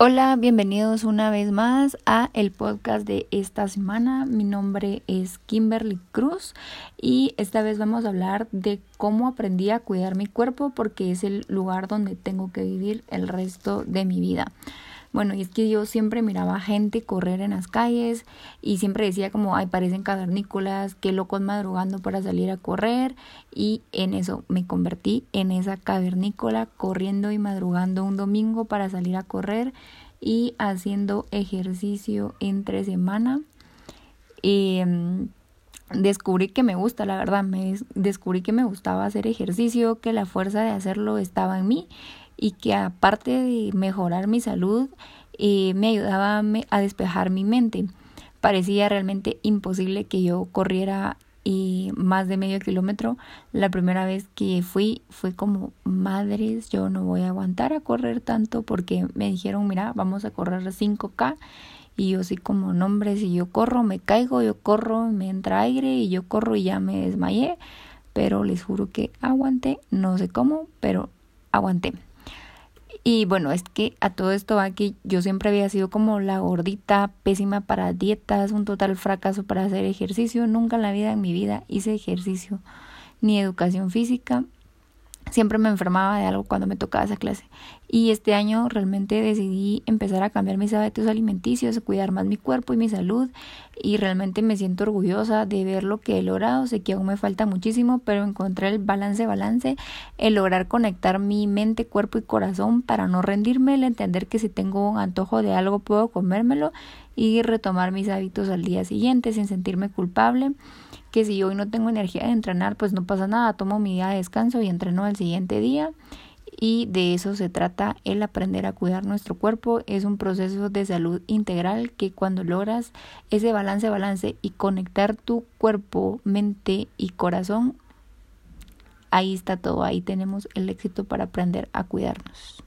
Hola, bienvenidos una vez más a el podcast de esta semana. Mi nombre es Kimberly Cruz y esta vez vamos a hablar de cómo aprendí a cuidar mi cuerpo porque es el lugar donde tengo que vivir el resto de mi vida. Bueno, y es que yo siempre miraba gente correr en las calles y siempre decía como, ay, parecen cavernícolas, qué locos madrugando para salir a correr. Y en eso me convertí en esa cavernícola, corriendo y madrugando un domingo para salir a correr y haciendo ejercicio entre semana. Em, descubrí que me gusta, la verdad, me descubrí que me gustaba hacer ejercicio, que la fuerza de hacerlo estaba en mí y que aparte de mejorar mi salud, eh, me ayudaba a despejar mi mente. Parecía realmente imposible que yo corriera y más de medio kilómetro. La primera vez que fui fue como, madres, yo no voy a aguantar a correr tanto porque me dijeron, mira, vamos a correr 5K. Y yo sí como, no hombre, si yo corro me caigo, yo corro, me entra aire y yo corro y ya me desmayé. Pero les juro que aguanté, no sé cómo, pero aguanté. Y bueno, es que a todo esto va que yo siempre había sido como la gordita, pésima para dietas, un total fracaso para hacer ejercicio. Nunca en la vida, en mi vida, hice ejercicio ni educación física siempre me enfermaba de algo cuando me tocaba esa clase. Y este año realmente decidí empezar a cambiar mis hábitos alimenticios, cuidar más mi cuerpo y mi salud. Y realmente me siento orgullosa de ver lo que he logrado. Sé que aún me falta muchísimo, pero encontrar el balance, balance, el lograr conectar mi mente, cuerpo y corazón para no rendirme, el entender que si tengo un antojo de algo puedo comérmelo y retomar mis hábitos al día siguiente sin sentirme culpable que si hoy no tengo energía de entrenar, pues no pasa nada, tomo mi día de descanso y entreno al siguiente día. Y de eso se trata el aprender a cuidar nuestro cuerpo. Es un proceso de salud integral que cuando logras ese balance, balance y conectar tu cuerpo, mente y corazón, ahí está todo, ahí tenemos el éxito para aprender a cuidarnos.